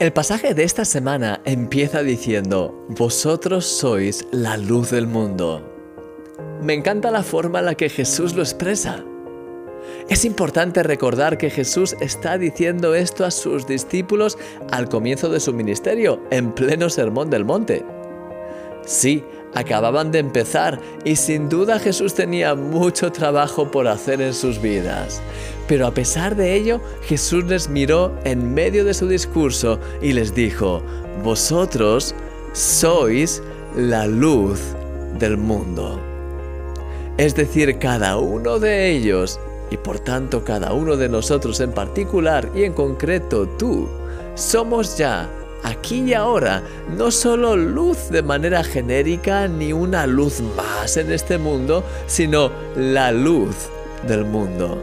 El pasaje de esta semana empieza diciendo, Vosotros sois la luz del mundo. Me encanta la forma en la que Jesús lo expresa. Es importante recordar que Jesús está diciendo esto a sus discípulos al comienzo de su ministerio, en pleno sermón del monte. Sí, acababan de empezar y sin duda Jesús tenía mucho trabajo por hacer en sus vidas. Pero a pesar de ello, Jesús les miró en medio de su discurso y les dijo, vosotros sois la luz del mundo. Es decir, cada uno de ellos, y por tanto cada uno de nosotros en particular y en concreto tú, somos ya aquí y ahora, no solo luz de manera genérica ni una luz más en este mundo, sino la luz del mundo.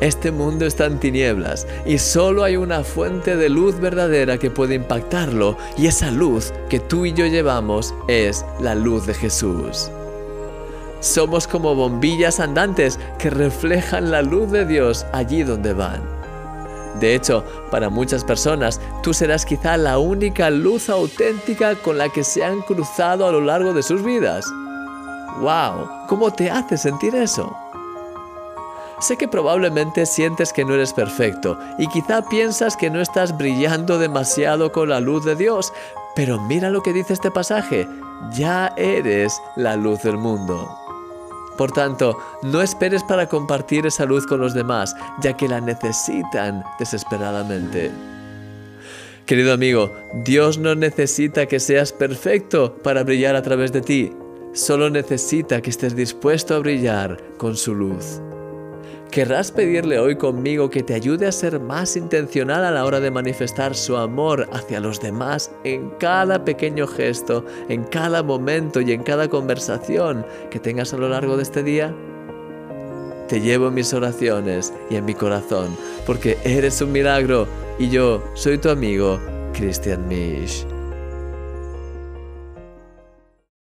Este mundo está en tinieblas y solo hay una fuente de luz verdadera que puede impactarlo y esa luz que tú y yo llevamos es la luz de Jesús. Somos como bombillas andantes que reflejan la luz de Dios allí donde van. De hecho, para muchas personas, tú serás quizá la única luz auténtica con la que se han cruzado a lo largo de sus vidas. ¡Wow! ¿Cómo te hace sentir eso? Sé que probablemente sientes que no eres perfecto y quizá piensas que no estás brillando demasiado con la luz de Dios, pero mira lo que dice este pasaje, ya eres la luz del mundo. Por tanto, no esperes para compartir esa luz con los demás, ya que la necesitan desesperadamente. Querido amigo, Dios no necesita que seas perfecto para brillar a través de ti, solo necesita que estés dispuesto a brillar con su luz. ¿Querrás pedirle hoy conmigo que te ayude a ser más intencional a la hora de manifestar su amor hacia los demás en cada pequeño gesto, en cada momento y en cada conversación que tengas a lo largo de este día? Te llevo en mis oraciones y en mi corazón, porque eres un milagro y yo soy tu amigo, Christian Misch.